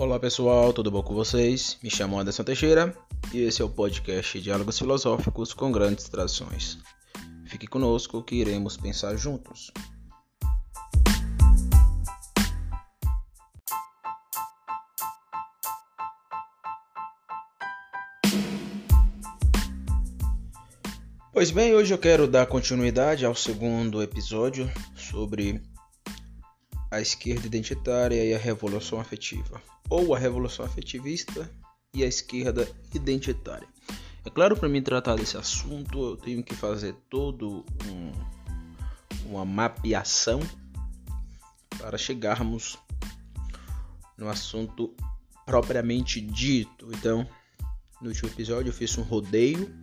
Olá pessoal, tudo bom com vocês? Me chamo Anderson Teixeira e esse é o podcast Diálogos Filosóficos com Grandes Trações. Fique conosco que iremos pensar juntos. Pois bem, hoje eu quero dar continuidade ao segundo episódio sobre a esquerda identitária e a revolução afetiva ou a revolução afetivista e a esquerda identitária. É claro, para mim tratar desse assunto, eu tenho que fazer todo um, uma mapeação para chegarmos no assunto propriamente dito. Então, no último episódio eu fiz um rodeio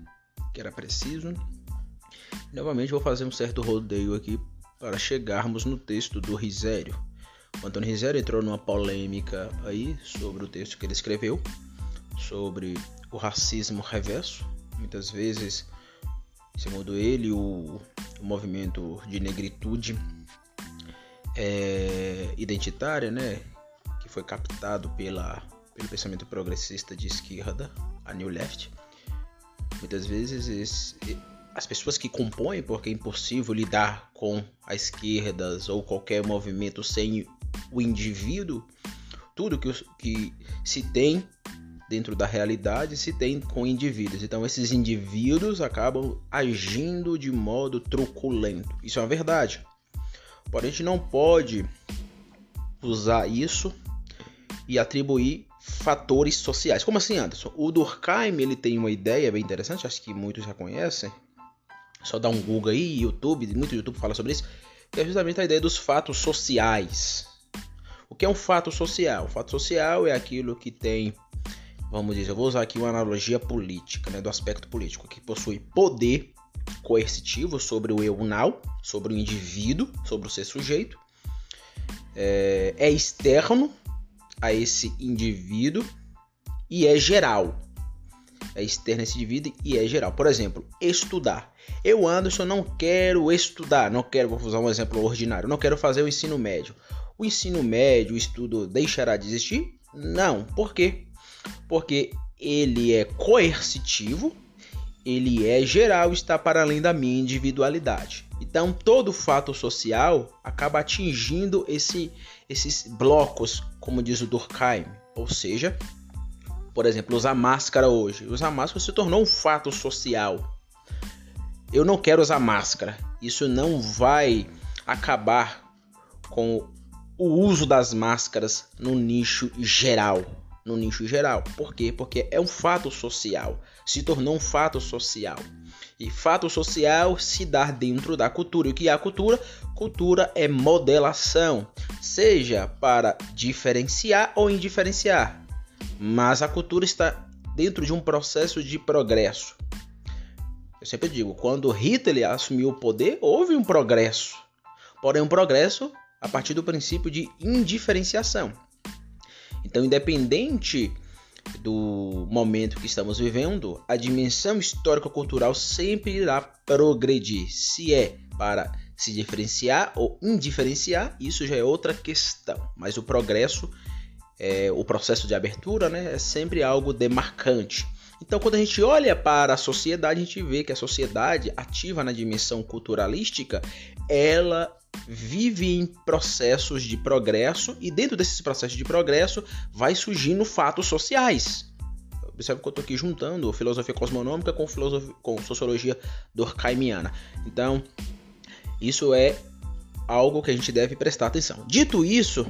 que era preciso. Novamente vou fazer um certo rodeio aqui para chegarmos no texto do Risério. O Antônio Rizero entrou numa polêmica aí sobre o texto que ele escreveu, sobre o racismo reverso. Muitas vezes, segundo ele, o, o movimento de negritude é, identitária, né, que foi captado pela, pelo pensamento progressista de esquerda, a New Left, muitas vezes esse, as pessoas que compõem, porque é impossível lidar com a esquerda ou qualquer movimento sem o indivíduo, tudo que, que se tem dentro da realidade se tem com indivíduos. Então esses indivíduos acabam agindo de modo truculento. Isso é uma verdade. Porém, a gente não pode usar isso e atribuir fatores sociais. Como assim, Anderson? O Durkheim ele tem uma ideia bem interessante, acho que muitos já conhecem. Só dá um Google aí, YouTube, muito YouTube fala sobre isso, que é justamente a ideia dos fatos sociais. O que é um fato social? O fato social é aquilo que tem, vamos dizer, eu vou usar aqui uma analogia política, né, do aspecto político, que possui poder coercitivo sobre o eu now, sobre o indivíduo, sobre o ser sujeito, é, é externo a esse indivíduo e é geral. É externo a esse indivíduo e é geral. Por exemplo, estudar. Eu, Anderson, não quero estudar, não quero, vou usar um exemplo ordinário, não quero fazer o ensino médio o ensino médio, o estudo deixará de existir? Não. Por quê? Porque ele é coercitivo, ele é geral, está para além da minha individualidade. Então, todo fato social acaba atingindo esse, esses blocos, como diz o Durkheim. Ou seja, por exemplo, usar máscara hoje. Usar máscara se tornou um fato social. Eu não quero usar máscara. Isso não vai acabar com o uso das máscaras no nicho geral. No nicho geral. Por quê? Porque é um fato social. Se tornou um fato social. E fato social se dá dentro da cultura. E o que é a cultura? Cultura é modelação, seja para diferenciar ou indiferenciar. Mas a cultura está dentro de um processo de progresso. Eu sempre digo, quando Hitler assumiu o poder, houve um progresso. Porém, um progresso a partir do princípio de indiferenciação. Então, independente do momento que estamos vivendo, a dimensão histórico-cultural sempre irá progredir. Se é para se diferenciar ou indiferenciar, isso já é outra questão. Mas o progresso, é, o processo de abertura, né, é sempre algo demarcante. Então, quando a gente olha para a sociedade, a gente vê que a sociedade ativa na dimensão culturalística, ela vive em processos de progresso e dentro desses processos de progresso vai surgindo fatos sociais. Observe que eu estou aqui juntando filosofia cosmonômica com, filosofia, com sociologia durkheimiana. Então, isso é algo que a gente deve prestar atenção. Dito isso,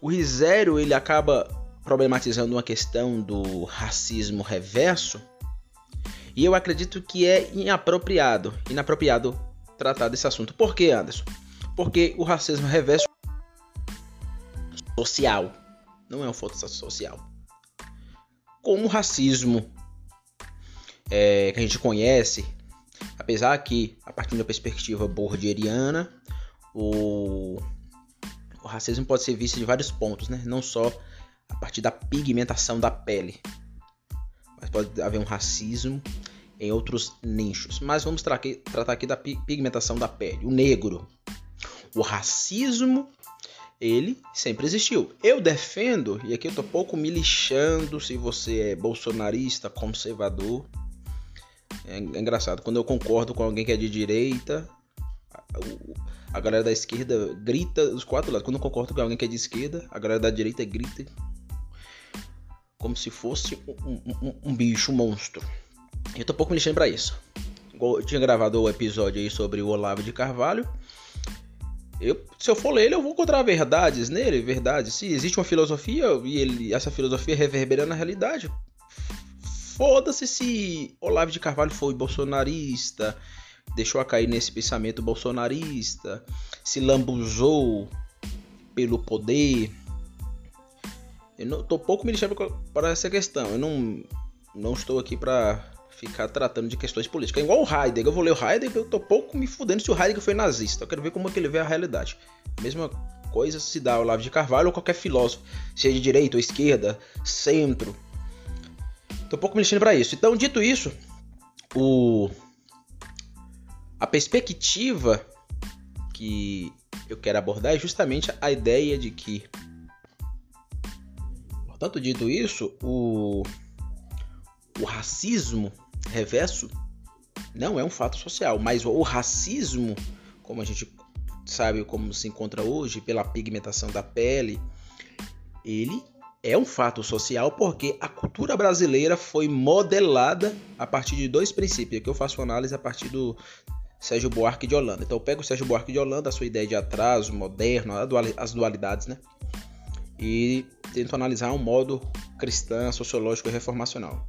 o Risério ele acaba problematizando uma questão do racismo reverso e eu acredito que é inapropriado, inapropriado tratar desse assunto. Por que, Anderson? Porque o racismo reverso social não é um fato social. Como o racismo é, que a gente conhece, apesar que, a partir da perspectiva bordieriana, o, o racismo pode ser visto de vários pontos, né? não só a partir da pigmentação da pele, mas pode haver um racismo em outros nichos. Mas vamos tra tratar aqui da pigmentação da pele. O negro. O racismo ele sempre existiu. Eu defendo, e aqui eu tô pouco me lixando se você é bolsonarista, conservador. É, engraçado, quando eu concordo com alguém que é de direita, a, a galera da esquerda grita dos quatro lados. Quando eu concordo com alguém que é de esquerda, a galera da direita grita como se fosse um, um, um bicho, um monstro. Eu tô pouco me lixando pra isso. Eu tinha gravado o episódio aí sobre o Olavo de Carvalho. Eu, se eu for ler ele, eu vou encontrar verdades nele, verdades. Se existe uma filosofia e ele, essa filosofia reverbera na realidade, foda-se se Olavo de Carvalho foi bolsonarista, deixou a cair nesse pensamento bolsonarista, se lambuzou pelo poder. Eu não tô pouco me deixando para essa questão. Eu não, não estou aqui para ficar tratando de questões políticas. É igual o Heidegger. Eu vou ler o Heidegger, eu tô pouco me fudendo se o Heidegger foi nazista. Eu quero ver como é que ele vê a realidade. Mesma coisa se dá ao Olavo de Carvalho ou qualquer filósofo, seja de direita ou esquerda, centro. Tô pouco me lixando para isso. Então, dito isso, o a perspectiva que eu quero abordar é justamente a ideia de que Portanto, dito isso, o o racismo reverso não é um fato social, mas o racismo, como a gente sabe como se encontra hoje pela pigmentação da pele, ele é um fato social porque a cultura brasileira foi modelada a partir de dois princípios, que eu faço análise a partir do Sérgio Buarque de Holanda. Então eu pego o Sérgio Buarque de Holanda, a sua ideia de atraso, moderno, as dualidades, né? E tento analisar um modo cristã, sociológico e reformacional.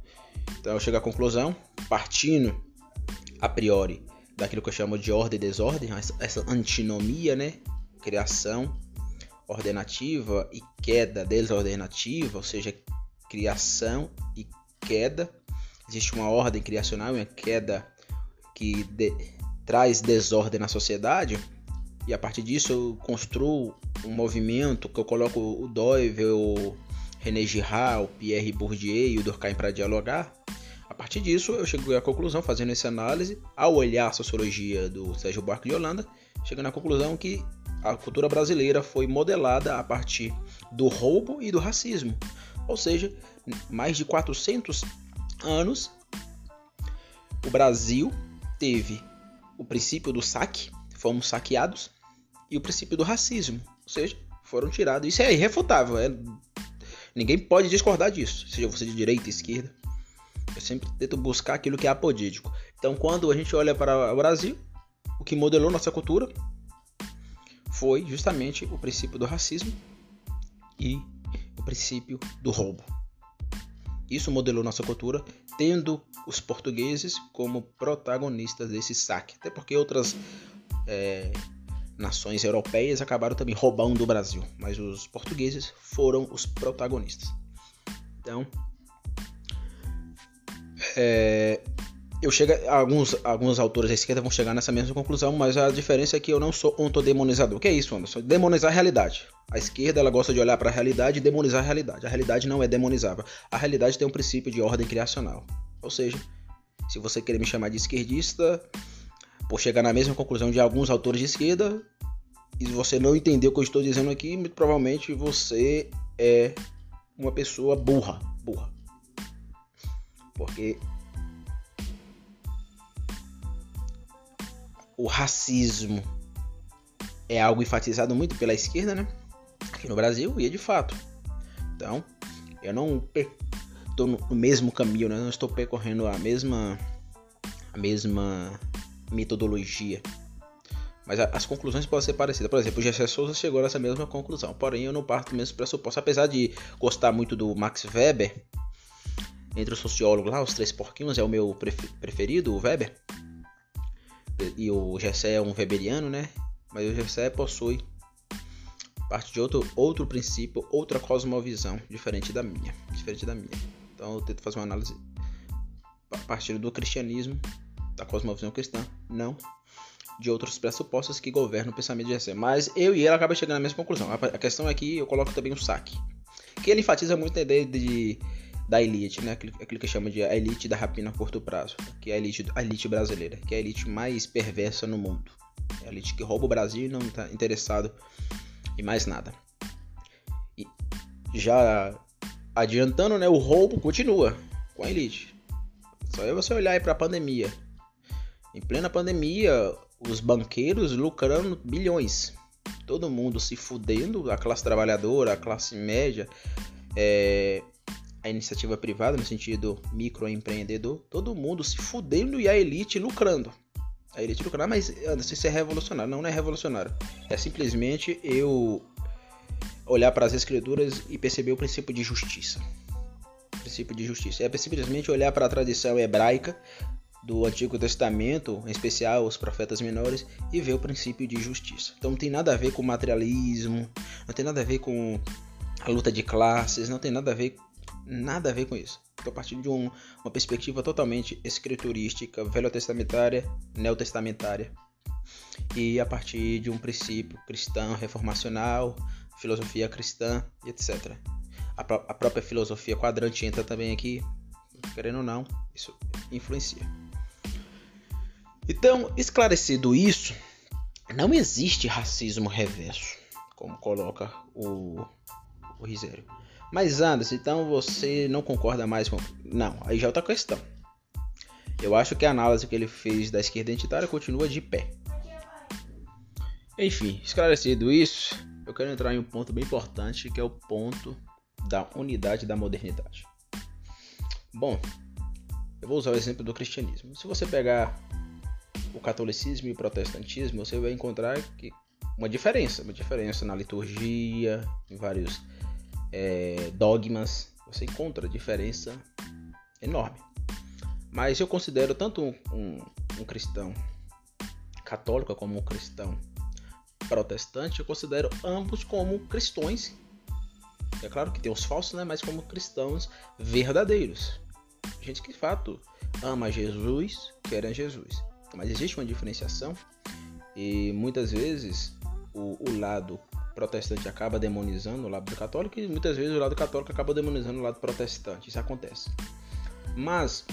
Então eu chego à conclusão, partindo a priori daquilo que eu chamo de ordem e desordem, essa antinomia, né? Criação ordenativa e queda desordenativa, ou seja, criação e queda. Existe uma ordem criacional e uma queda que de, traz desordem na sociedade. E a partir disso eu construo um movimento que eu coloco o Doyle, o René Girard, o Pierre Bourdieu e o Durkheim para dialogar. A partir disso, eu cheguei à conclusão, fazendo essa análise, ao olhar a sociologia do Sérgio Buarque de Holanda, chegando à conclusão que a cultura brasileira foi modelada a partir do roubo e do racismo. Ou seja, mais de 400 anos, o Brasil teve o princípio do saque, fomos saqueados, e o princípio do racismo, ou seja, foram tirados. Isso é irrefutável, é Ninguém pode discordar disso, seja você de direita, esquerda. Eu sempre tento buscar aquilo que é apodídico. Então, quando a gente olha para o Brasil, o que modelou nossa cultura foi justamente o princípio do racismo e o princípio do roubo. Isso modelou nossa cultura, tendo os portugueses como protagonistas desse saque. Até porque outras é, nações europeias acabaram também roubando o Brasil, mas os portugueses foram os protagonistas. Então, é, eu chego, alguns, alguns autores da esquerda vão chegar nessa mesma conclusão, mas a diferença é que eu não sou ontodemonizador. O que é isso, Anderson? Demonizar a realidade. A esquerda ela gosta de olhar para a realidade e demonizar a realidade. A realidade não é demonizável. A realidade tem um princípio de ordem criacional. Ou seja, se você querer me chamar de esquerdista, por chegar na mesma conclusão de alguns autores de esquerda, e se você não entendeu o que eu estou dizendo aqui, muito provavelmente você é uma pessoa burra, burra. Porque o racismo é algo enfatizado muito pela esquerda, né? Aqui no Brasil e é de fato. Então, eu não estou no mesmo caminho, né? Não estou percorrendo a mesma a mesma metodologia. Mas as conclusões podem ser parecidas. Por exemplo, o Gessé Souza chegou nessa mesma conclusão. Porém, eu não parto do mesmo pressuposto. Apesar de gostar muito do Max Weber, entre os sociólogos lá, os três porquinhos é o meu preferido, o Weber. E o Gessé é um weberiano, né? Mas o Gessé possui parte de outro, outro princípio, outra cosmovisão, diferente da minha. Diferente da minha. Então eu tento fazer uma análise a partir do cristianismo da cosmovisão cristã, não de outros pressupostos que governam o pensamento de Gessé. Mas eu e ele acabam chegando à mesma conclusão. A questão é que eu coloco também o saque, que ele enfatiza muito a ideia de, da elite, né? aquilo, aquilo que chama de a elite da rapina a curto prazo, que é a elite, a elite brasileira, que é a elite mais perversa no mundo. É a elite que rouba o Brasil e não está interessado em mais nada. já adiantando, né, o roubo continua com a elite. Só é você olhar aí para a pandemia. Em plena pandemia, os banqueiros lucrando bilhões. Todo mundo se fudendo, a classe trabalhadora, a classe média, é, a iniciativa privada, no sentido microempreendedor, todo mundo se fudendo e a elite lucrando. A elite lucrando, ah, mas Anderson, isso é revolucionário. Não, não é revolucionário. É simplesmente eu olhar para as escrituras e perceber o princípio de justiça. O princípio de justiça. É simplesmente olhar para a tradição hebraica do Antigo Testamento, em especial os profetas menores, e ver o princípio de justiça. Então não tem nada a ver com materialismo, não tem nada a ver com a luta de classes, não tem nada a ver nada a ver com isso. Então, a partir de um, uma perspectiva totalmente escriturística, velho-testamentária, neotestamentária, e a partir de um princípio cristão, reformacional, filosofia cristã, etc. A, a própria filosofia quadrante entra também aqui, querendo ou não, isso influencia. Então, esclarecido isso, não existe racismo reverso, como coloca o, o Risério. Mas Anderson, então você não concorda mais com. Não, aí já é outra questão. Eu acho que a análise que ele fez da esquerda identitária continua de pé. Enfim, esclarecido isso, eu quero entrar em um ponto bem importante que é o ponto da unidade da modernidade. Bom, eu vou usar o exemplo do cristianismo. Se você pegar o catolicismo e o protestantismo, você vai encontrar que uma diferença, uma diferença na liturgia, em vários é, dogmas, você encontra diferença enorme. Mas eu considero tanto um, um, um cristão católico como um cristão protestante, eu considero ambos como cristãos. É claro que tem os falsos, né? Mas como cristãos verdadeiros. Gente que de fato ama Jesus, querem Jesus. Mas existe uma diferenciação e muitas vezes o, o lado protestante acaba demonizando o lado católico e muitas vezes o lado católico acaba demonizando o lado protestante. Isso acontece. Mas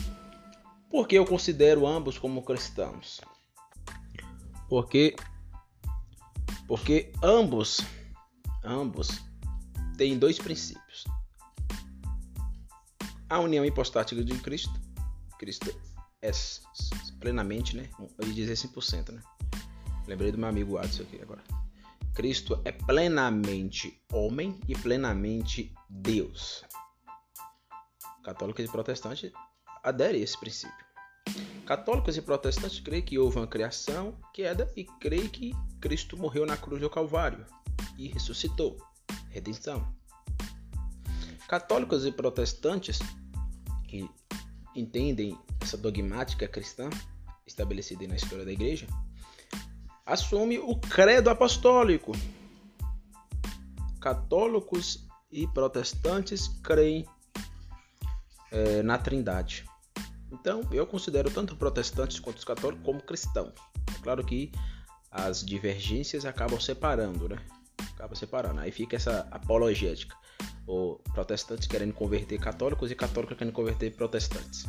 por que eu considero ambos como cristãos? Porque porque ambos ambos têm dois princípios. A união hipostática de Cristo. Cristo é plenamente, né? Eu ia dizer 100%, né? Lembrei do meu amigo Adson aqui agora. Cristo é plenamente homem e plenamente Deus. Católicos e protestantes aderem a esse princípio. Católicos e protestantes creem que houve uma criação, queda e creem que Cristo morreu na cruz do Calvário e ressuscitou. Redenção. Católicos e protestantes que entendem essa dogmática cristã estabelecida na história da igreja, assume o credo apostólico. Católicos e protestantes creem é, na Trindade. Então, eu considero tanto protestantes quanto os católicos como cristãos. É claro que as divergências acabam separando, né? Acaba separando. Aí fica essa apologética. O protestantes querendo converter católicos e católicos querendo converter protestantes.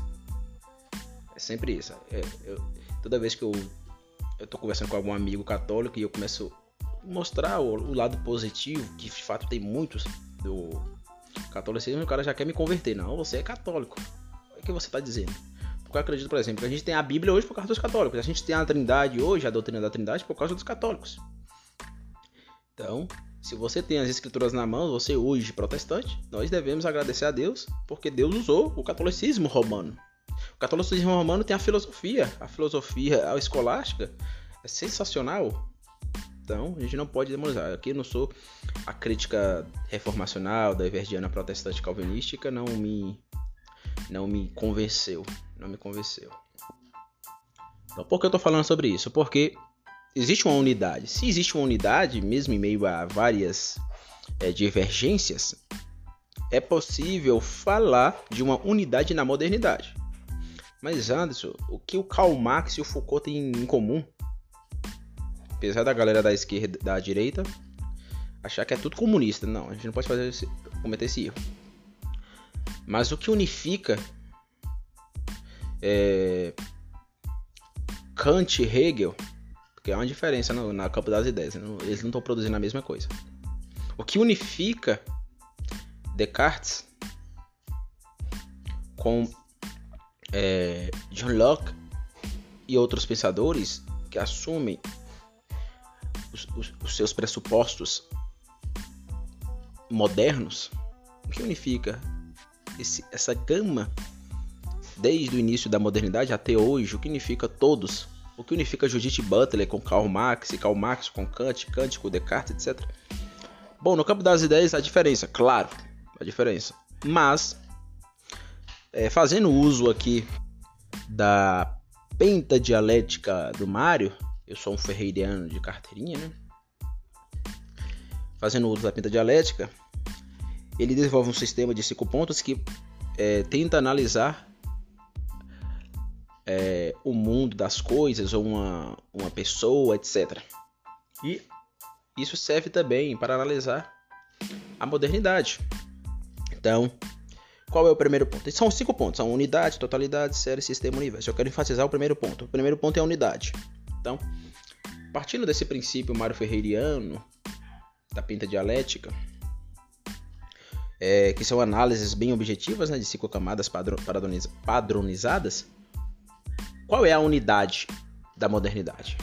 É sempre isso. É, eu, toda vez que eu tô conversando com algum amigo católico e eu começo a mostrar o, o lado positivo, que de fato tem muitos do catolicismo, o cara já quer me converter. Não, você é católico. O que você está dizendo? Porque eu acredito, por exemplo, que a gente tem a Bíblia hoje por causa dos católicos. A gente tem a Trindade hoje, a doutrina da Trindade, por causa dos católicos. Então, se você tem as escrituras na mão, você hoje protestante, nós devemos agradecer a Deus, porque Deus usou o catolicismo romano o catolicismo romano tem a filosofia, a filosofia escolástica é sensacional. Então, a gente não pode demonizar. Aqui eu não sou a crítica reformacional da Everdiana protestante calvinística, não me não me convenceu, não me convenceu. Então, por que eu estou falando sobre isso? Porque existe uma unidade. Se existe uma unidade, mesmo em meio a várias é, divergências, é possível falar de uma unidade na modernidade. Mas Anderson, o que o Karl Marx e o Foucault têm em comum? Apesar da galera da esquerda, da direita, achar que é tudo comunista. Não, a gente não pode fazer esse, cometer esse erro. Mas o que unifica é, Kant e Hegel, porque há uma diferença no, na campo das ideias, não, eles não estão produzindo a mesma coisa. O que unifica Descartes, com é, John Locke e outros pensadores que assumem os, os, os seus pressupostos modernos, o que unifica esse, essa gama desde o início da modernidade até hoje, o que unifica todos, o que unifica Judith Butler com Karl Marx, e Karl Marx com Kant, Kant com Descartes, etc. Bom, no campo das ideias a diferença, claro, a diferença, mas é, fazendo uso aqui da pentadialética do Mário, eu sou um ferreiriano de carteirinha, né? Fazendo uso da pentadialética, ele desenvolve um sistema de cinco pontos que é, tenta analisar é, o mundo das coisas, ou uma, uma pessoa, etc. E isso serve também para analisar a modernidade. Então, qual é o primeiro ponto? São cinco pontos: são unidade, totalidade, série, sistema, universo. Eu quero enfatizar o primeiro ponto. O primeiro ponto é a unidade. Então, partindo desse princípio Mário Ferreiriano, da pinta dialética, é, que são análises bem objetivas né, de cinco camadas padronizadas, qual é a unidade da modernidade?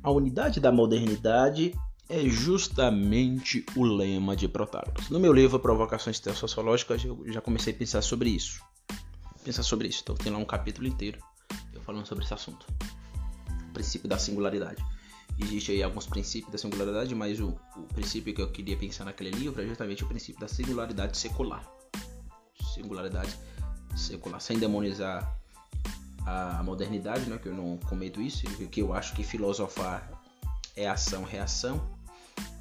A unidade da modernidade é justamente o lema de Protágoras. No meu livro Provocações Sociológicas, eu já comecei a pensar sobre isso. Pensar sobre isso. Então tem lá um capítulo inteiro eu falando sobre esse assunto. O princípio da singularidade. Existe aí alguns princípios da singularidade, mas o, o princípio que eu queria pensar naquele livro é justamente o princípio da singularidade secular. Singularidade secular, sem demonizar a modernidade, né, que eu não cometo isso, que eu acho que filosofar é ação-reação,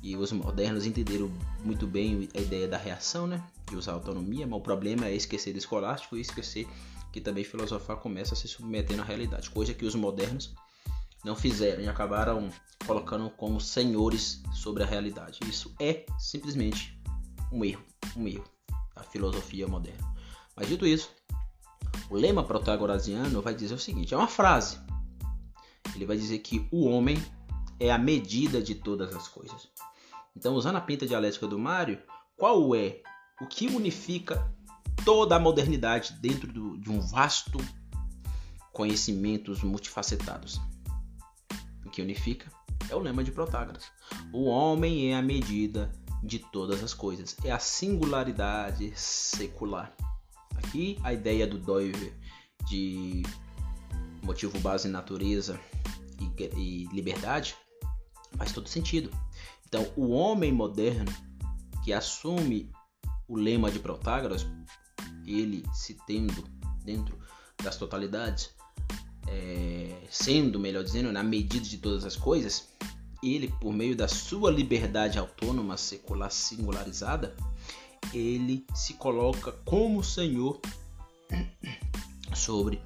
e os modernos entenderam muito bem a ideia da reação, né? De usar autonomia, mas o problema é esquecer do escolástico e esquecer que também filosofar começa a se submeter na realidade, coisa que os modernos não fizeram e acabaram colocando como senhores sobre a realidade. Isso é simplesmente um erro, um erro da filosofia moderna. Mas dito isso, o lema protagorasiano vai dizer o seguinte: é uma frase. Ele vai dizer que o homem é a medida de todas as coisas. Então, usando a pinta dialética do Mário, qual é o que unifica toda a modernidade dentro do, de um vasto conhecimentos multifacetados? O que unifica é o lema de Protágoras. O homem é a medida de todas as coisas, é a singularidade secular. Aqui a ideia do Doiver de motivo base natureza e, e liberdade faz todo sentido. Então, o homem moderno que assume o lema de Protágoras, ele se tendo dentro das totalidades, é, sendo, melhor dizendo, na medida de todas as coisas, ele, por meio da sua liberdade autônoma, secular, singularizada, ele se coloca como Senhor sobre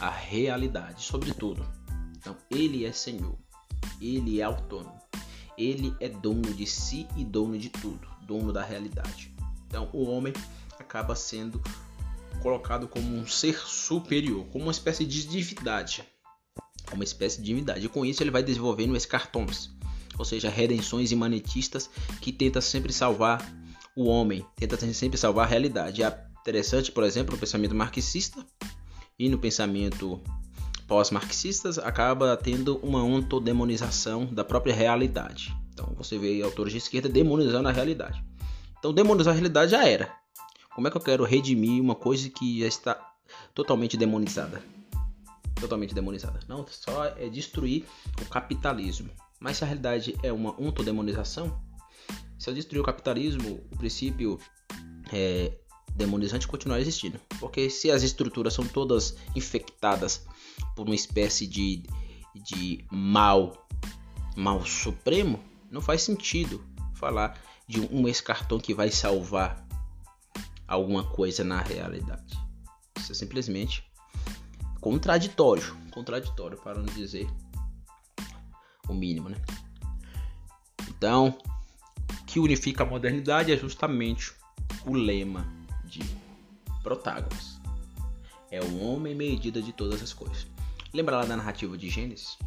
a realidade, sobre tudo. Então, ele é Senhor, ele é autônomo, ele é dono de si e dono de tudo, dono da realidade. Então, o homem acaba sendo colocado como um ser superior, como uma espécie de divindade, uma espécie de divindade. E com isso ele vai desenvolvendo escartões, ou seja, redenções imanetistas que tenta sempre salvar o homem, tenta sempre salvar a realidade. É interessante, por exemplo, no pensamento marxista e no pensamento pós-marxistas acaba tendo uma ontodemonização da própria realidade. Então você vê autores de esquerda demonizando a realidade. Então demonizar a realidade já era. Como é que eu quero redimir uma coisa que já está totalmente demonizada? Totalmente demonizada. Não, só é destruir o capitalismo. Mas se a realidade é uma ontodemonização, se eu destruir o capitalismo, o princípio é, demonizante continuar existindo. Porque se as estruturas são todas infectadas por uma espécie de, de mal, mal supremo, não faz sentido falar de um ex-cartão que vai salvar alguma coisa na realidade. Isso é simplesmente contraditório, contraditório para não dizer o mínimo, né? Então, que unifica a modernidade é justamente o lema de Protágoras. É o homem medida de todas as coisas. Lembra lá da narrativa de Gênesis?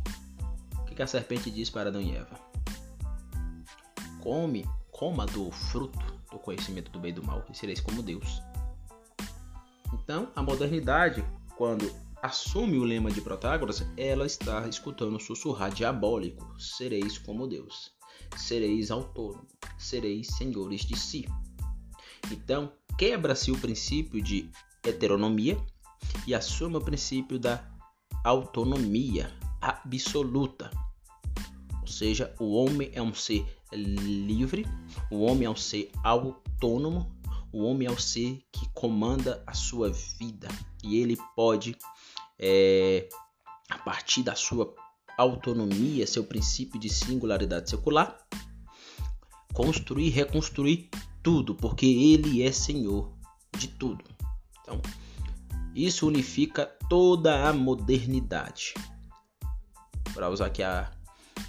O que a serpente diz para Adão e Eva? Come, coma do fruto do conhecimento do bem e do mal e sereis como Deus. Então, a modernidade, quando assume o lema de Protágoras, ela está escutando sussurrar diabólico: sereis como Deus, sereis autônomos, sereis senhores de si. Então, quebra-se o princípio de heteronomia e assume o princípio da autonomia absoluta. Ou seja, o homem é um ser livre, o homem é um ser autônomo, o homem é o ser que comanda a sua vida e ele pode, é, a partir da sua autonomia, seu princípio de singularidade secular, construir reconstruir tudo, porque ele é senhor de tudo. Então, isso unifica toda a modernidade. Para usar aqui a,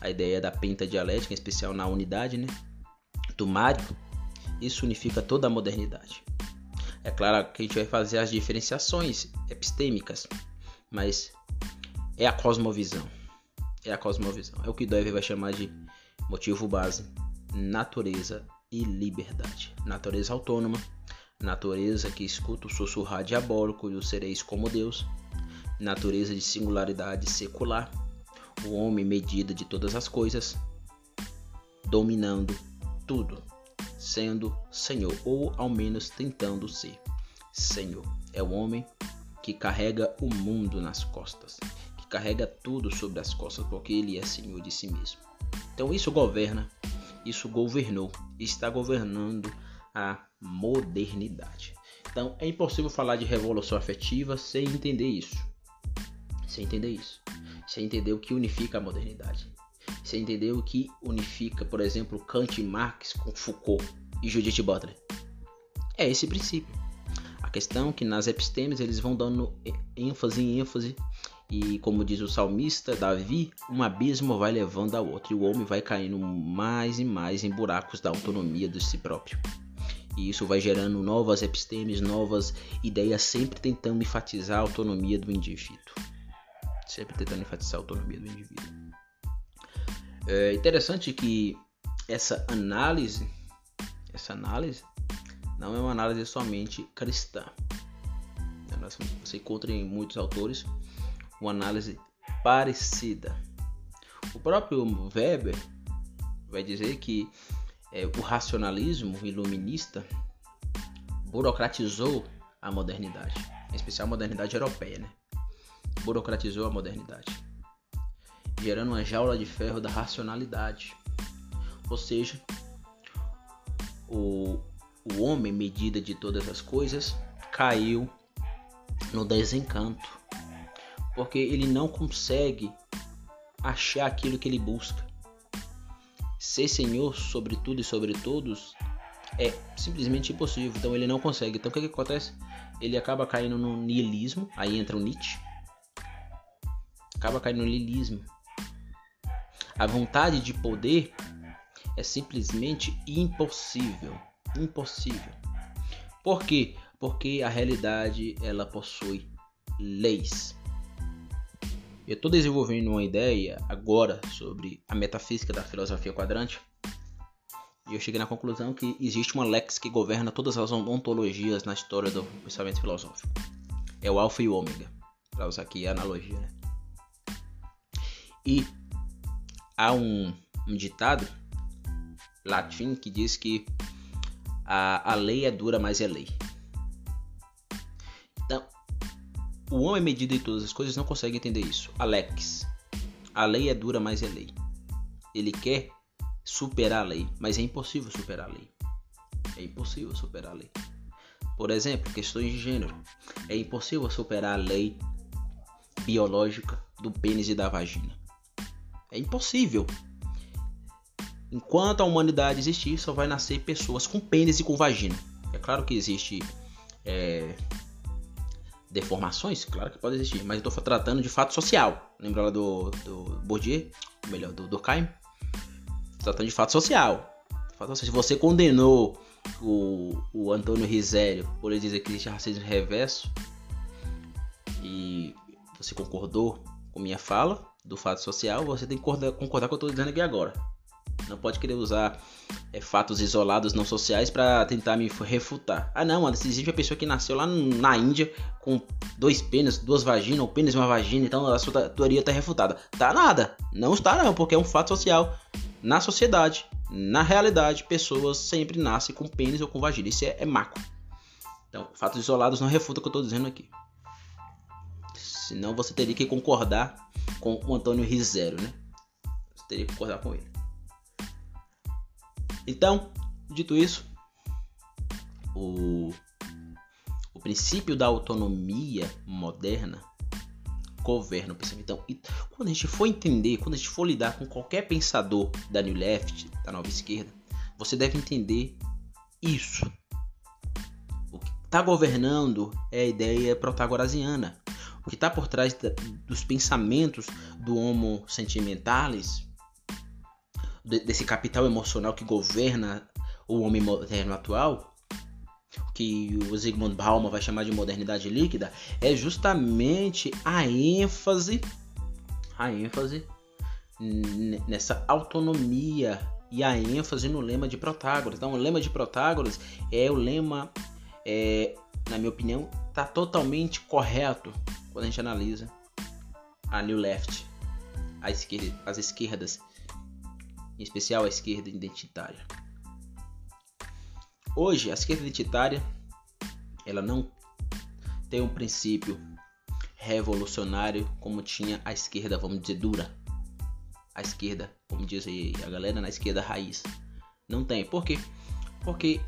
a ideia da pentadialética, em especial na unidade, né? Do Mário, isso unifica toda a modernidade. É claro que a gente vai fazer as diferenciações epistêmicas, mas é a cosmovisão. É a cosmovisão. É o que Dove vai chamar de motivo base, natureza e liberdade. Natureza autônoma, natureza que escuta o sussurrar diabólico e o sereis como Deus, natureza de singularidade secular, o homem medida de todas as coisas, dominando tudo, sendo Senhor, ou ao menos tentando ser Senhor. É o homem que carrega o mundo nas costas, carrega tudo sobre as costas, porque ele é Senhor de si mesmo. Então isso governa, isso governou, está governando a modernidade. Então é impossível falar de revolução afetiva sem entender isso. Sem entender isso. Sem entender o que unifica a modernidade. Sem entender o que unifica, por exemplo, Kant e Marx com Foucault e Judith Butler. É esse princípio. A questão é que nas epistemes eles vão dando ênfase em ênfase e como diz o salmista Davi, um abismo vai levando ao outro e o homem vai caindo mais e mais em buracos da autonomia de si próprio. E isso vai gerando novas epistemes, novas ideias, sempre tentando enfatizar a autonomia do indivíduo. Sempre tentando enfatizar a autonomia do indivíduo. É interessante que essa análise, essa análise não é uma análise somente cristã. Você encontra em muitos autores uma análise parecida. O próprio Weber vai dizer que é, o racionalismo iluminista burocratizou a modernidade, em especial a modernidade europeia, né? Burocratizou a modernidade, gerando uma jaula de ferro da racionalidade. Ou seja, o, o homem, medida de todas as coisas, caiu no desencanto, porque ele não consegue achar aquilo que ele busca ser senhor sobre tudo e sobre todos é simplesmente impossível. Então ele não consegue. Então o que, que acontece? Ele acaba caindo no niilismo. Aí entra o Nietzsche. Acaba caindo no niilismo. A vontade de poder é simplesmente impossível. Impossível. Por quê? Porque a realidade ela possui leis. Eu estou desenvolvendo uma ideia agora sobre a metafísica da filosofia quadrante e eu cheguei na conclusão que existe uma lex que governa todas as ontologias na história do pensamento filosófico. É o alfa e o ômega, para usar aqui a analogia. Né? E há um, um ditado latim que diz que a, a lei é dura, mas é lei. O homem medido em todas as coisas não consegue entender isso. Alex. A lei é dura, mas é lei. Ele quer superar a lei, mas é impossível superar a lei. É impossível superar a lei. Por exemplo, questões de gênero. É impossível superar a lei biológica do pênis e da vagina. É impossível. Enquanto a humanidade existir, só vai nascer pessoas com pênis e com vagina. É claro que existe é, deformações? Claro que pode existir, mas eu estou tratando de fato social. Lembra lá do, do Bourdieu? Ou melhor, do Durkheim? Tratando de fato social. Se você condenou o, o Antônio Risério por ele dizer que existe racismo reverso e você concordou com minha fala do fato social, você tem que concordar, concordar com o que eu estou dizendo aqui agora. Não pode querer usar é, fatos isolados não sociais para tentar me refutar. Ah, não, existe uma pessoa que nasceu lá na Índia com dois pênis, duas vaginas, ou pênis e uma vagina, então a sua teoria está refutada. Tá nada, não está não, porque é um fato social na sociedade. Na realidade, pessoas sempre nascem com pênis ou com vagina. Isso é, é maco. Então, fatos isolados não refutam o que eu estou dizendo aqui. Senão você teria que concordar com o Antônio Rizero, né? Você teria que concordar com ele. Então, dito isso, o, o princípio da autonomia moderna governa o pensamento. Então, quando a gente for entender, quando a gente for lidar com qualquer pensador da New Left, da nova esquerda, você deve entender isso. O que está governando é a ideia protagorasiana. O que está por trás da, dos pensamentos do Homo sentimentalis, desse capital emocional que governa o homem moderno atual, que o Zygmunt Bauman vai chamar de modernidade líquida, é justamente a ênfase, a ênfase nessa autonomia e a ênfase no lema de Protágoras. Então, o lema de Protágoras é o lema, é, na minha opinião, está totalmente correto quando a gente analisa a New Left, a esquerda, as esquerdas, em especial a esquerda identitária. Hoje, a esquerda identitária ela não tem um princípio revolucionário como tinha a esquerda, vamos dizer, dura. A esquerda, como diz aí a galera na esquerda raiz. Não tem. Por quê? Porque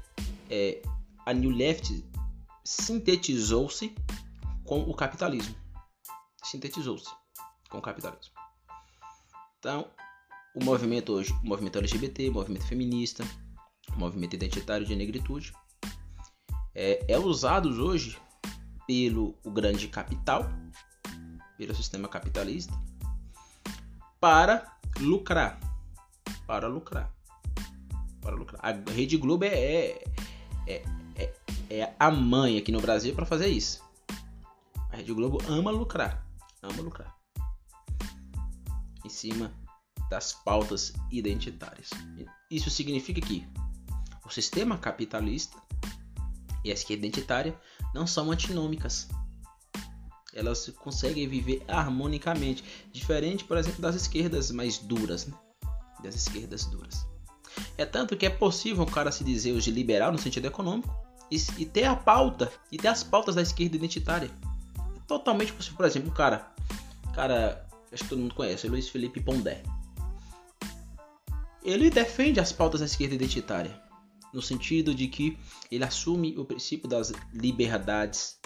é, a New Left sintetizou-se com o capitalismo. Sintetizou-se com o capitalismo. Então, o movimento hoje, o movimento LGBT, o movimento feminista, movimento identitário de negritude, é, é usado hoje pelo o grande capital, pelo sistema capitalista, para lucrar, para lucrar, para lucrar. A Rede Globo é, é, é, é a mãe aqui no Brasil para fazer isso. A Rede Globo ama lucrar, ama lucrar em cima das pautas identitárias. Isso significa que o sistema capitalista e a esquerda identitária não são antinômicas. Elas conseguem viver harmonicamente, diferente, por exemplo, das esquerdas mais duras, né? das esquerdas duras. É tanto que é possível um cara se dizer hoje liberal no sentido econômico e, e ter a pauta e ter as pautas da esquerda identitária. É totalmente possível. Por exemplo, um cara, cara, acho que todo mundo conhece, Luiz Felipe Pondé. Ele defende as pautas da esquerda identitária no sentido de que ele assume o princípio das liberdades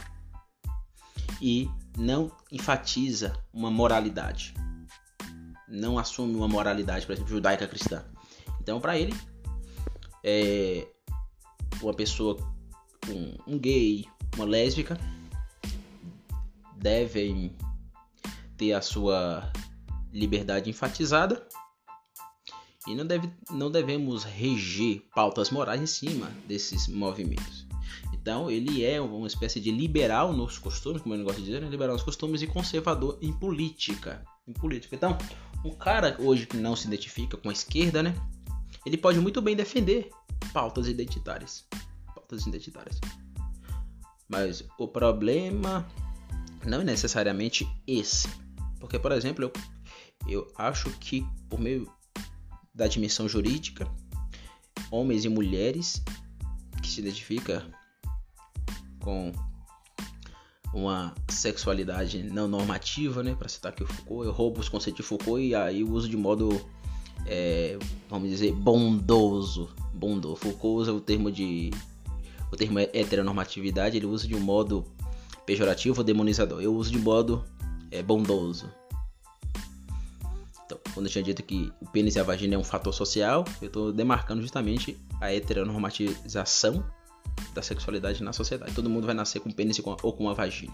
e não enfatiza uma moralidade. Não assume uma moralidade, por exemplo, judaica cristã. Então, para ele, é uma pessoa, um, um gay, uma lésbica, devem ter a sua liberdade enfatizada e não, deve, não devemos reger pautas morais em cima desses movimentos. Então, ele é uma espécie de liberal nos costumes, como eu gosto de dizer, né? liberal nos costumes e conservador em política. Em política. Então, um cara hoje que não se identifica com a esquerda, né? Ele pode muito bem defender pautas identitárias. Pautas identitárias. Mas o problema não é necessariamente esse. Porque, por exemplo, eu, eu acho que por meio da dimensão jurídica, homens e mulheres que se identifica com uma sexualidade não normativa, né? Para citar aqui o Foucault, eu roubo os conceitos de Foucault e aí uso de modo, é, vamos dizer, bondoso. Bondoso. Foucault usa o termo de, o termo heteronormatividade, ele usa de um modo pejorativo ou demonizador. Eu uso de modo é, bondoso. Então, quando eu tinha dito que o pênis e a vagina é um fator social, eu estou demarcando justamente a heteronormatização da sexualidade na sociedade. Todo mundo vai nascer com pênis ou com uma vagina.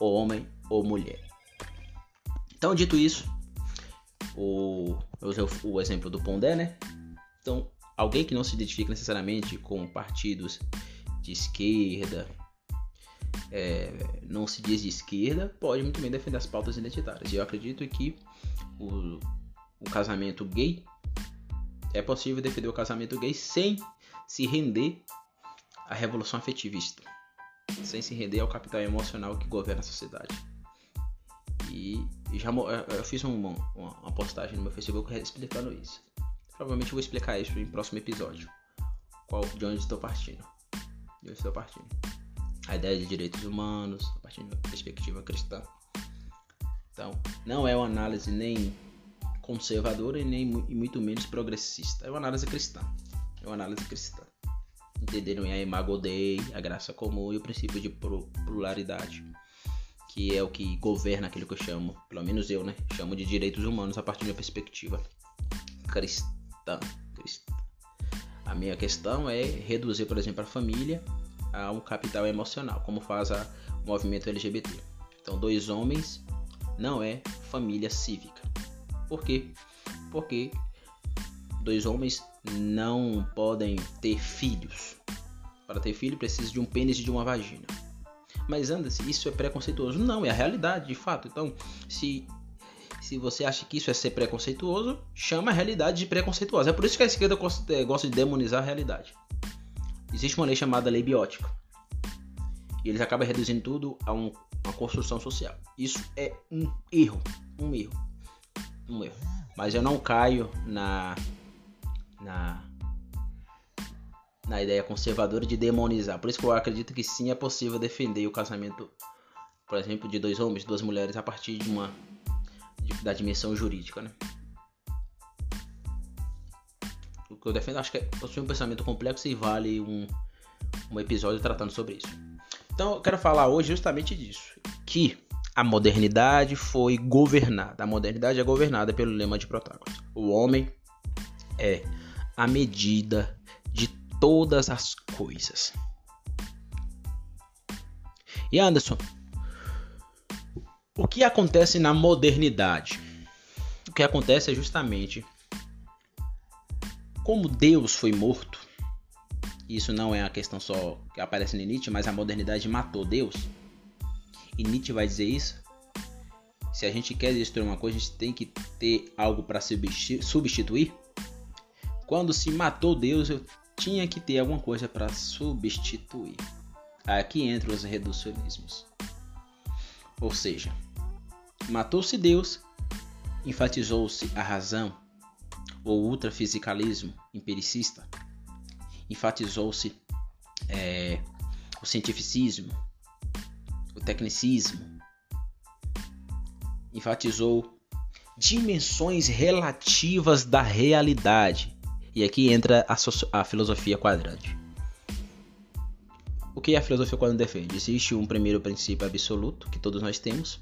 Ou homem ou mulher. Então, dito isso, o, eu usei o, exemplo do Pondé, né? Então, alguém que não se identifica necessariamente com partidos de esquerda, é, não se diz de esquerda, pode muito bem defender as pautas identitárias. E eu acredito que o, o casamento gay, é possível defender o casamento gay sem se render à revolução afetivista, sem se render ao capital emocional que governa a sociedade. E, já eu fiz uma, uma postagem no meu Facebook explicando isso. Provavelmente eu vou explicar isso em próximo episódio. Qual, de onde estou partindo. De onde estou partindo. A ideia de direitos humanos, a partir de uma perspectiva cristã. Então, não é uma análise nem conservadora e nem e muito menos progressista. É uma análise cristã. É uma análise cristã. Entenderam a imago Dei, a graça comum e o princípio de pluralidade, que é o que governa aquilo que eu chamo, pelo menos eu, né, chamo de direitos humanos a partir de uma perspectiva cristã. cristã. A minha questão é reduzir, por exemplo, a família a um capital emocional, como faz o movimento LGBT. Então, dois homens não é família cívica. Por quê? Porque dois homens não podem ter filhos. Para ter filho precisa de um pênis e de uma vagina. Mas anda-se, isso é preconceituoso? Não, é a realidade, de fato. Então, se se você acha que isso é ser preconceituoso, chama a realidade de preconceituosa. É por isso que a esquerda eh, gosta de demonizar a realidade. Existe uma lei chamada lei biótica. E eles acabam reduzindo tudo a um, uma construção social. Isso é um erro. Um erro. Um erro. Mas eu não caio na. na. na ideia conservadora de demonizar. Por isso que eu acredito que sim é possível defender o casamento, por exemplo, de dois homens, duas mulheres a partir de uma. De, da dimensão jurídica, né? O que eu defendo, acho que é um pensamento complexo e vale um, um episódio tratando sobre isso. Então, eu quero falar hoje justamente disso, que a modernidade foi governada. A modernidade é governada pelo lema de Protágoras. O homem é a medida de todas as coisas. E Anderson, o que acontece na modernidade? O que acontece é justamente como Deus foi morto. Isso não é a questão só que aparece em Nietzsche, mas a modernidade matou Deus e Nietzsche vai dizer isso. Se a gente quer destruir uma coisa, a gente tem que ter algo para substituir. Quando se matou Deus, eu tinha que ter alguma coisa para substituir. Aqui entram os reducionismos. Ou seja, matou-se Deus, enfatizou-se a razão, o ultrafisicalismo empiricista, enfatizou-se é, o cientificismo, tecnicismo, enfatizou dimensões relativas da realidade. E aqui entra a, a filosofia quadrante. O que a filosofia quadrante defende? Existe um primeiro princípio absoluto que todos nós temos.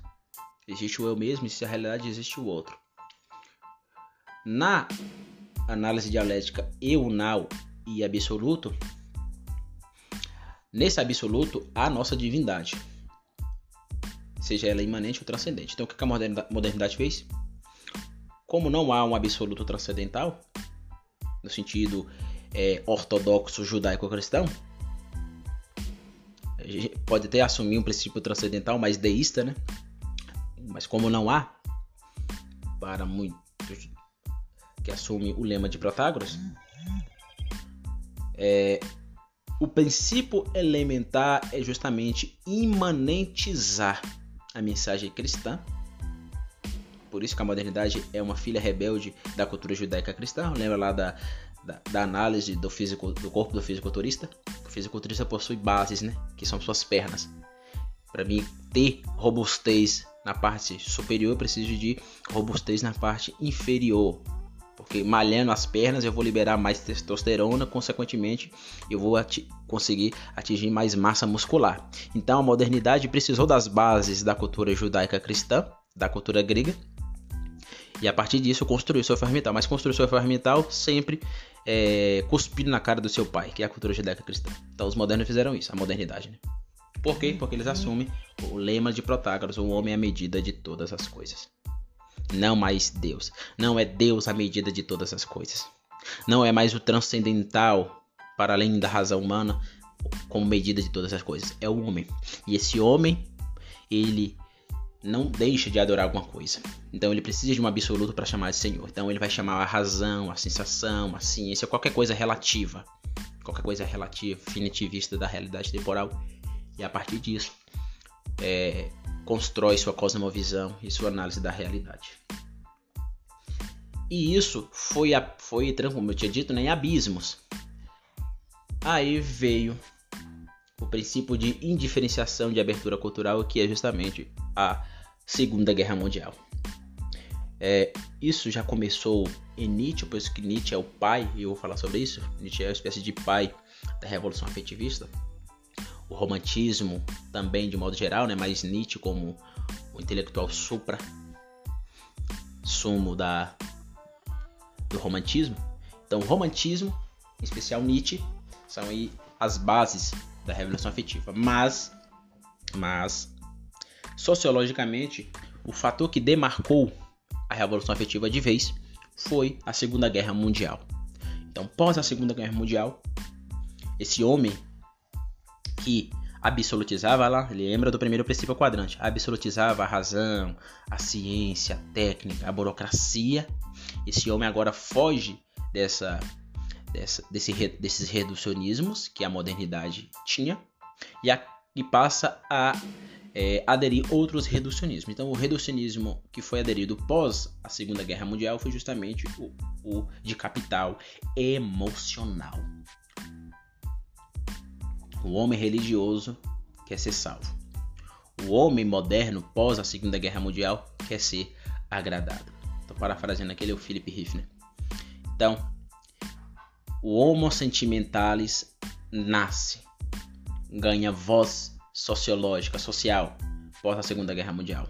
Existe o eu mesmo e se a realidade existe o outro. Na análise dialética eu, now e absoluto, nesse absoluto há a nossa divindade seja ela imanente ou transcendente. Então, o que a modernidade fez? Como não há um absoluto transcendental, no sentido é, ortodoxo judaico-cristão, pode até assumir um princípio transcendental mais deísta, né? Mas como não há, para muitos que assumem o lema de Protágoras, é, o princípio elementar é justamente imanentizar a mensagem cristã. Por isso que a modernidade é uma filha rebelde da cultura judaica cristã. Lembra lá da, da, da análise do, físico, do corpo do fisiculturista? O fisiculturista possui bases, né? Que são suas pernas. Para mim ter robustez na parte superior, eu preciso de robustez na parte inferior. Porque malhando as pernas eu vou liberar mais testosterona, consequentemente eu vou ati conseguir atingir mais massa muscular. Então a modernidade precisou das bases da cultura judaica cristã, da cultura grega, e a partir disso construiu seu ferramental. Mas construiu seu ferramental sempre é, cuspindo na cara do seu pai, que é a cultura judaica cristã. Então os modernos fizeram isso, a modernidade. Né? Por quê? Porque eles assumem o lema de Protágoras: o homem é a medida de todas as coisas não mais Deus. Não é Deus a medida de todas as coisas. Não é mais o transcendental para além da razão humana como medida de todas as coisas. É o homem. E esse homem, ele não deixa de adorar alguma coisa. Então ele precisa de um absoluto para chamar de Senhor. Então ele vai chamar a razão, a sensação, a ciência, qualquer coisa relativa, qualquer coisa relativa, definitivista da realidade temporal. E a partir disso, é, constrói sua cosmovisão e sua análise da realidade. E isso foi, a, foi como eu tinha dito, né, em abismos. Aí veio o princípio de indiferenciação de abertura cultural, que é justamente a Segunda Guerra Mundial. É, isso já começou em Nietzsche, pois que Nietzsche é o pai, e eu vou falar sobre isso. Nietzsche é uma espécie de pai da revolução afetivista. O romantismo também, de modo geral, né, mas Nietzsche como o intelectual supra sumo da, do romantismo. Então, o romantismo, em especial Nietzsche, são aí as bases da revolução afetiva. Mas, mas sociologicamente, o fator que demarcou a revolução afetiva de vez foi a Segunda Guerra Mundial. Então, pós a Segunda Guerra Mundial, esse homem que absolutizava lá, lembra do primeiro princípio quadrante, absolutizava a razão, a ciência, a técnica, a burocracia. Esse homem agora foge dessa dessa, desse, desses reducionismos que a modernidade tinha e, a, e passa a é, aderir outros reducionismos. Então, o reducionismo que foi aderido pós a Segunda Guerra Mundial foi justamente o, o de capital emocional. O homem religioso quer ser salvo. O homem moderno pós a Segunda Guerra Mundial quer ser agradado. Estou parafraseando aquele é o Philip Riffner. Então, o Homo sentimentalis nasce, ganha voz sociológica, social, após a Segunda Guerra Mundial.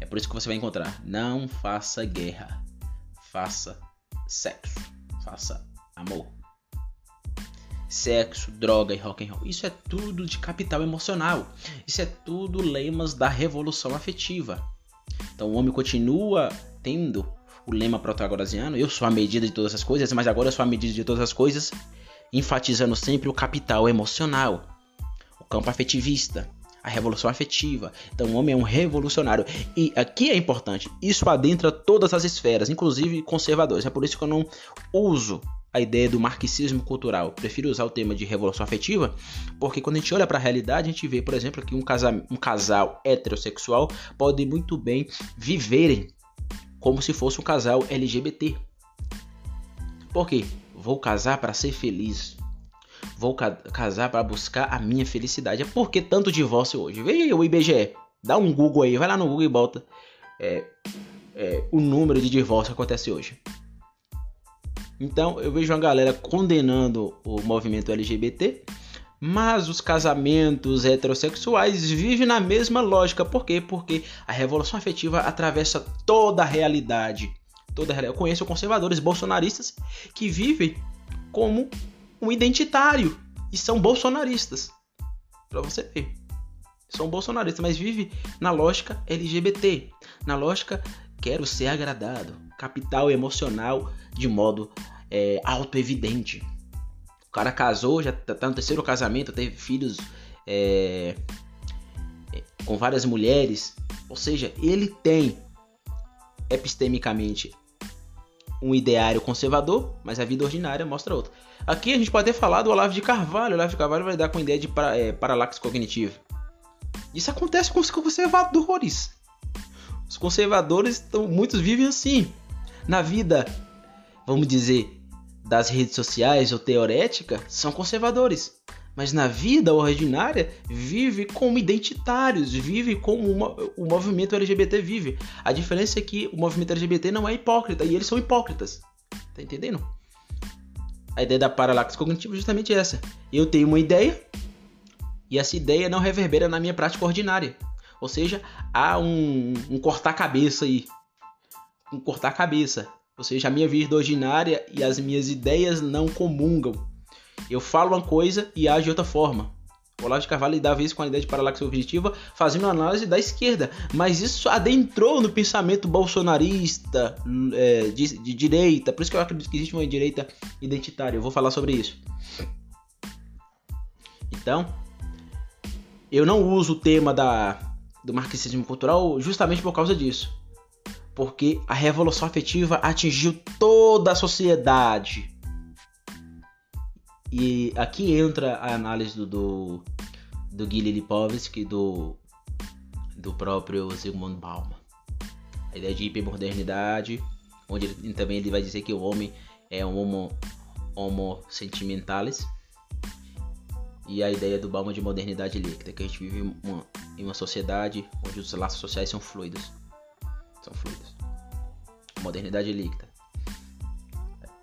É por isso que você vai encontrar: não faça guerra, faça sexo, faça amor. Sexo, droga e rock and roll. Isso é tudo de capital emocional. Isso é tudo lemas da revolução afetiva. Então o homem continua tendo o lema protagorasiano, eu sou a medida de todas as coisas, mas agora eu sou a medida de todas as coisas, enfatizando sempre o capital emocional, o campo afetivista, a revolução afetiva. Então o homem é um revolucionário. E aqui é importante, isso adentra todas as esferas, inclusive conservadores. É por isso que eu não uso a ideia do marxismo cultural. Prefiro usar o tema de revolução afetiva, porque quando a gente olha para a realidade, a gente vê, por exemplo, que um casal, um casal heterossexual pode muito bem viverem como se fosse um casal LGBT. Por quê? Vou casar para ser feliz. Vou ca casar para buscar a minha felicidade. É por que tanto divórcio hoje? Veja o IBGE. Dá um Google aí. Vai lá no Google e bota é, é, o número de divórcio que acontece hoje. Então eu vejo uma galera condenando o movimento LGBT mas os casamentos heterossexuais vivem na mesma lógica. Por quê? Porque a revolução afetiva atravessa toda a realidade. Toda a realidade. Eu conheço conservadores bolsonaristas que vivem como um identitário e são bolsonaristas. Para você ver. São bolsonaristas, mas vivem na lógica LGBT, na lógica quero ser agradado, capital emocional de modo é, auto-evidente. O cara casou, já tá, tá no terceiro casamento, teve filhos é, com várias mulheres. Ou seja, ele tem epistemicamente um ideário conservador, mas a vida ordinária mostra outro. Aqui a gente pode ter falado do Olavo de Carvalho. O Olavo de Carvalho vai dar com a ideia de para, é, paralaxe cognitivo. Isso acontece com os conservadores. Os conservadores, estão, muitos vivem assim. Na vida, vamos dizer, das redes sociais ou teorética são conservadores, mas na vida ordinária vive como identitários, vive como uma, o movimento LGBT vive. A diferença é que o movimento LGBT não é hipócrita e eles são hipócritas. Tá entendendo? A ideia da paralaxe cognitiva é justamente essa. Eu tenho uma ideia e essa ideia não reverbera na minha prática ordinária. Ou seja, há um, um cortar cabeça aí. Um cortar cabeça. Ou seja, a minha vida ordinária e as minhas ideias não comungam. Eu falo uma coisa e ajo de outra forma. O Olavo de Carvalho dá vez com a ideia de paralaxe objetiva, fazendo uma análise da esquerda. Mas isso adentrou no pensamento bolsonarista, é, de, de, direita. Por isso que eu acredito que existe uma direita identitária. Eu vou falar sobre isso. Então, eu não uso o tema da do marxismo cultural justamente por causa disso. Porque a revolução afetiva atingiu toda a sociedade. E aqui entra a análise do, do, do Gili Lipovetsky do, do próprio Zygmunt Bauman. A ideia de hipermodernidade, onde ele, também ele vai dizer que o homem é um homo, homo sentimentalis, e a ideia do Bauman de modernidade líquida, que a gente vive uma, em uma sociedade onde os laços sociais são fluidos. Fluidos. Modernidade líquida.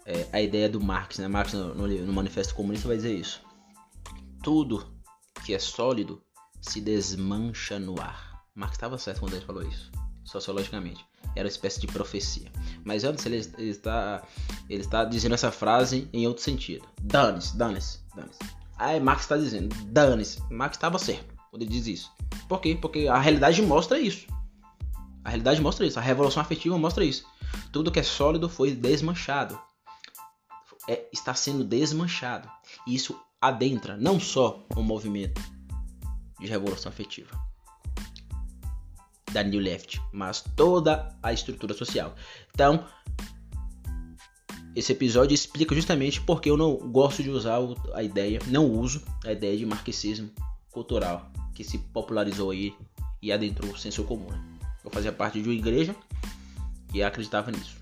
É, a ideia do Marx, né? Marx no, no, no Manifesto Comunista vai dizer isso. Tudo que é sólido se desmancha no ar. Marx estava certo quando ele falou isso, sociologicamente. Era uma espécie de profecia. Mas antes ele, ele, está, ele está dizendo essa frase em outro sentido. Dane-se, dane-se, dane-se. Aí Marx está dizendo, dane-se. Marx estava certo quando ele diz isso. Por quê? Porque a realidade mostra isso. A realidade mostra isso. A revolução afetiva mostra isso. Tudo que é sólido foi desmanchado. É, está sendo desmanchado. E isso adentra não só o movimento de revolução afetiva da New Left, mas toda a estrutura social. Então, esse episódio explica justamente porque eu não gosto de usar a ideia, não uso a ideia de marxismo cultural que se popularizou aí e adentrou o senso comum. Eu fazia parte de uma igreja e acreditava nisso.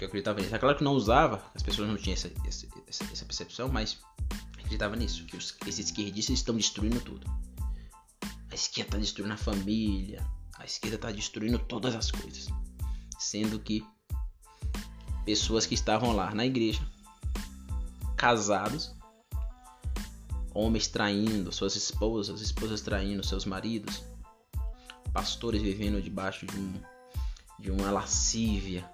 Eu acreditava nisso. É claro que não usava, as pessoas não tinham essa, essa, essa percepção, mas acreditava nisso, que os, esses esquerdistas estão destruindo tudo. A esquerda está destruindo a família, a esquerda está destruindo todas as coisas. Sendo que pessoas que estavam lá na igreja, casados, homens traindo suas esposas, esposas traindo seus maridos, pastores vivendo debaixo de, um, de uma lascívia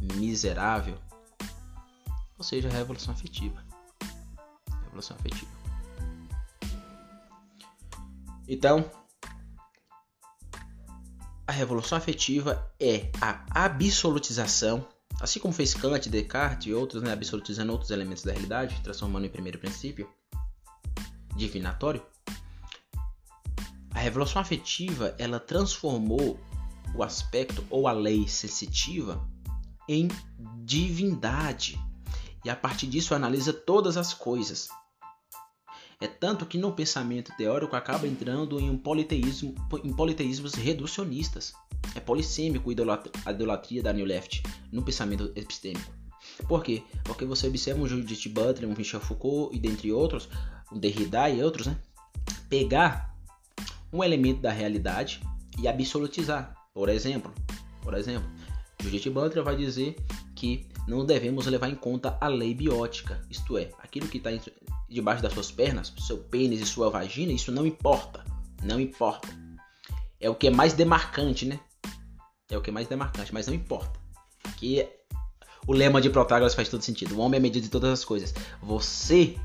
miserável, ou seja, a revolução afetiva. Revolução afetiva. Então, a revolução afetiva é a absolutização, assim como fez Kant, Descartes e outros, né, absolutizando outros elementos da realidade, transformando em primeiro princípio divinatório. A revolução afetiva, ela transformou o aspecto ou a lei sensitiva em divindade. E a partir disso analisa todas as coisas, é tanto que no pensamento teórico acaba entrando em um politeísmo, em politeísmos reducionistas. É polissêmico a idolatria da New Left no pensamento epistêmico. Por quê? Porque você observa um Judith Butler, um Michel Foucault e dentre outros, um Derrida e outros, né? Pegar um elemento da realidade e absolutizar. Por exemplo, por exemplo, Judith Butler vai dizer que não devemos levar em conta a lei biótica, isto é, aquilo que está debaixo das suas pernas, seu pênis e sua vagina, isso não importa. Não importa. É o que é mais demarcante, né? É o que é mais demarcante, mas não importa. Aqui o lema de Protágoras faz todo sentido. O homem é medida de todas as coisas. Você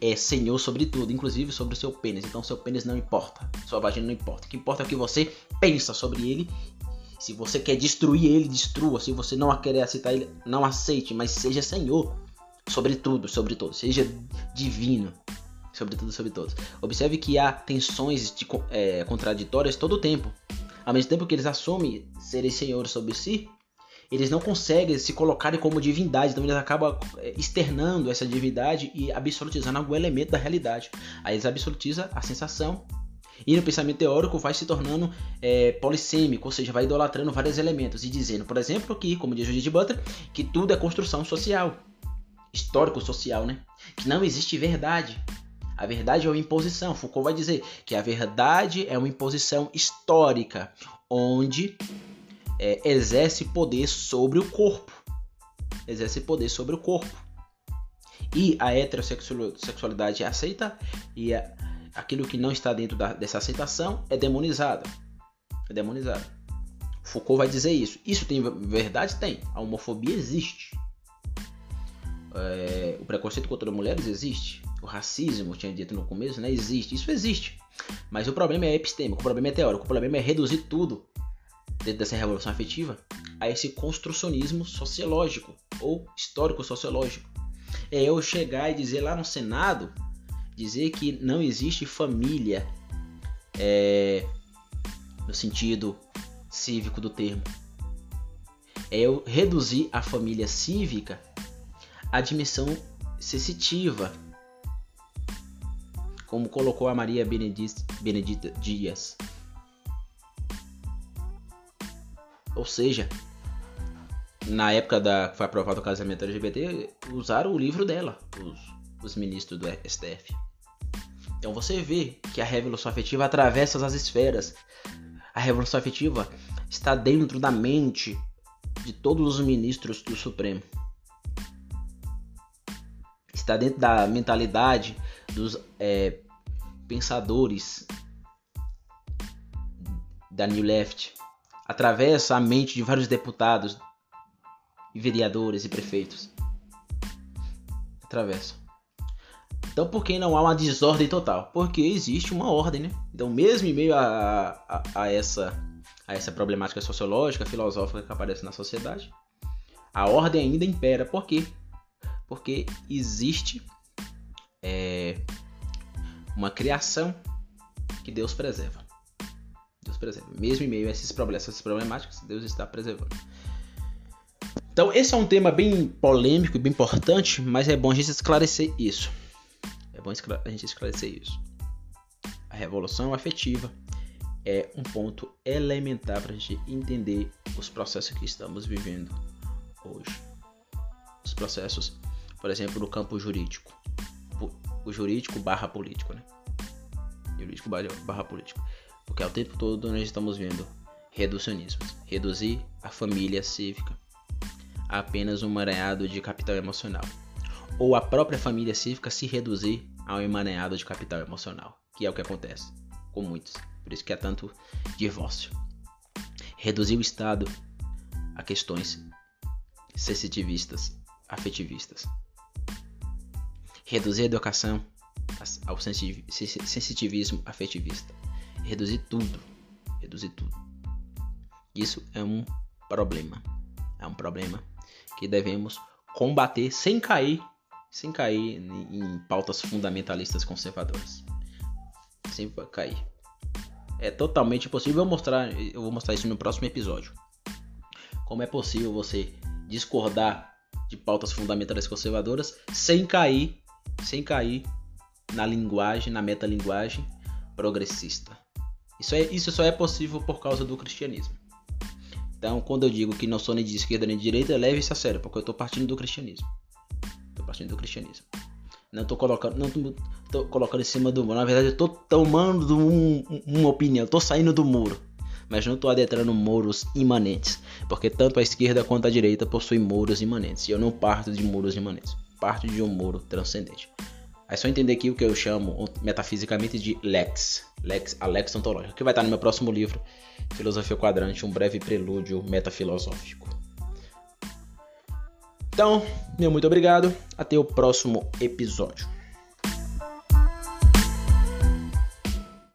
é senhor sobre tudo, inclusive sobre o seu pênis. Então seu pênis não importa, sua vagina não importa. O que importa é o que você pensa sobre ele. Se você quer destruir ele, destrua. Se você não quer aceitar ele, não aceite, mas seja senhor sobre tudo, sobre todos. Seja divino, sobre tudo, sobre todos. Observe que há tensões de, é, contraditórias todo o tempo. Ao mesmo tempo que eles assumem serem senhores sobre si, eles não conseguem se colocarem como divindade, então eles acabam é, externando essa divindade e absolutizando algum elemento da realidade. Aí eles absolutizam a sensação e no pensamento teórico vai se tornando é, polissêmico, ou seja, vai idolatrando vários elementos e dizendo, por exemplo, que, como diz Judith Butler, que tudo é construção social histórico-social, né? Que não existe verdade. A verdade é uma imposição. Foucault vai dizer que a verdade é uma imposição histórica, onde é, exerce poder sobre o corpo. Exerce poder sobre o corpo. E a heterossexualidade é aceita e aquilo que não está dentro da, dessa aceitação é demonizado. É demonizado. Foucault vai dizer isso. Isso tem verdade? Tem. A homofobia existe é, o preconceito contra mulheres existe. O racismo, tinha dito no começo, né? Existe. Isso existe. Mas o problema é epistêmico, o problema é teórico, o problema é reduzir tudo dentro dessa revolução afetiva a esse construcionismo sociológico ou histórico sociológico. É eu chegar e dizer lá no Senado, dizer que não existe família, é, no sentido cívico do termo. É eu reduzir a família cívica à dimensão sensitiva, como colocou a Maria Benedita Dias. Ou seja, na época da que foi aprovado o casamento LGBT, usaram o livro dela, os, os ministros do STF. Então você vê que a revolução afetiva atravessa as esferas. A revolução afetiva está dentro da mente de todos os ministros do Supremo. Está dentro da mentalidade dos é, pensadores da New Left. Atravessa a mente de vários deputados e vereadores e prefeitos. Atravessa. Então, por que não há uma desordem total? Porque existe uma ordem, né? Então, mesmo em meio a, a, a essa, a essa problemática sociológica, filosófica que aparece na sociedade, a ordem ainda impera. Por quê? Porque existe é, uma criação que Deus preserva. Deus. Mesmo em meio a esses problemas, essas problemáticas, Deus está preservando. Então, esse é um tema bem polêmico e bem importante, mas é bom a gente esclarecer isso. É bom a gente esclarecer isso. A revolução afetiva é um ponto elementar para a gente entender os processos que estamos vivendo hoje. Os processos, por exemplo, no campo jurídico. O jurídico barra político, né? Jurídico barra político. Porque ao tempo todo nós estamos vendo reducionismo. Reduzir a família cívica a apenas um emaranhado de capital emocional ou a própria família cívica se reduzir a um emaranhado de capital emocional, que é o que acontece com muitos. Por isso que há tanto divórcio. Reduzir o Estado a questões sensitivistas, afetivistas. Reduzir a educação ao sensitivismo afetivista. Reduzir tudo. Reduzir tudo. Isso é um problema. É um problema que devemos combater sem cair sem cair em pautas fundamentalistas conservadoras. Sem cair. É totalmente possível. Eu mostrar, eu vou mostrar isso no próximo episódio. Como é possível você discordar de pautas fundamentalistas conservadoras sem cair, sem cair na linguagem, na metalinguagem progressista. Isso, é, isso só é possível por causa do cristianismo. Então, quando eu digo que não sou nem de esquerda nem de direita, leve isso a sério, porque eu estou partindo do cristianismo partindo do cristianismo. Não tô colocando, não tô, tô colocando em cima do muro. Na verdade, eu tô tomando um, uma opinião, tô saindo do muro. Mas não tô adentrando muros imanentes. Porque tanto a esquerda quanto a direita possuem muros imanentes. E eu não parto de muros imanentes. Parto de um muro transcendente. É só entender aqui o que eu chamo metafisicamente de lex. Lex, a lex ontológica. Que vai estar no meu próximo livro, Filosofia Quadrante, um breve prelúdio metafilosófico. Então, meu muito obrigado. Até o próximo episódio.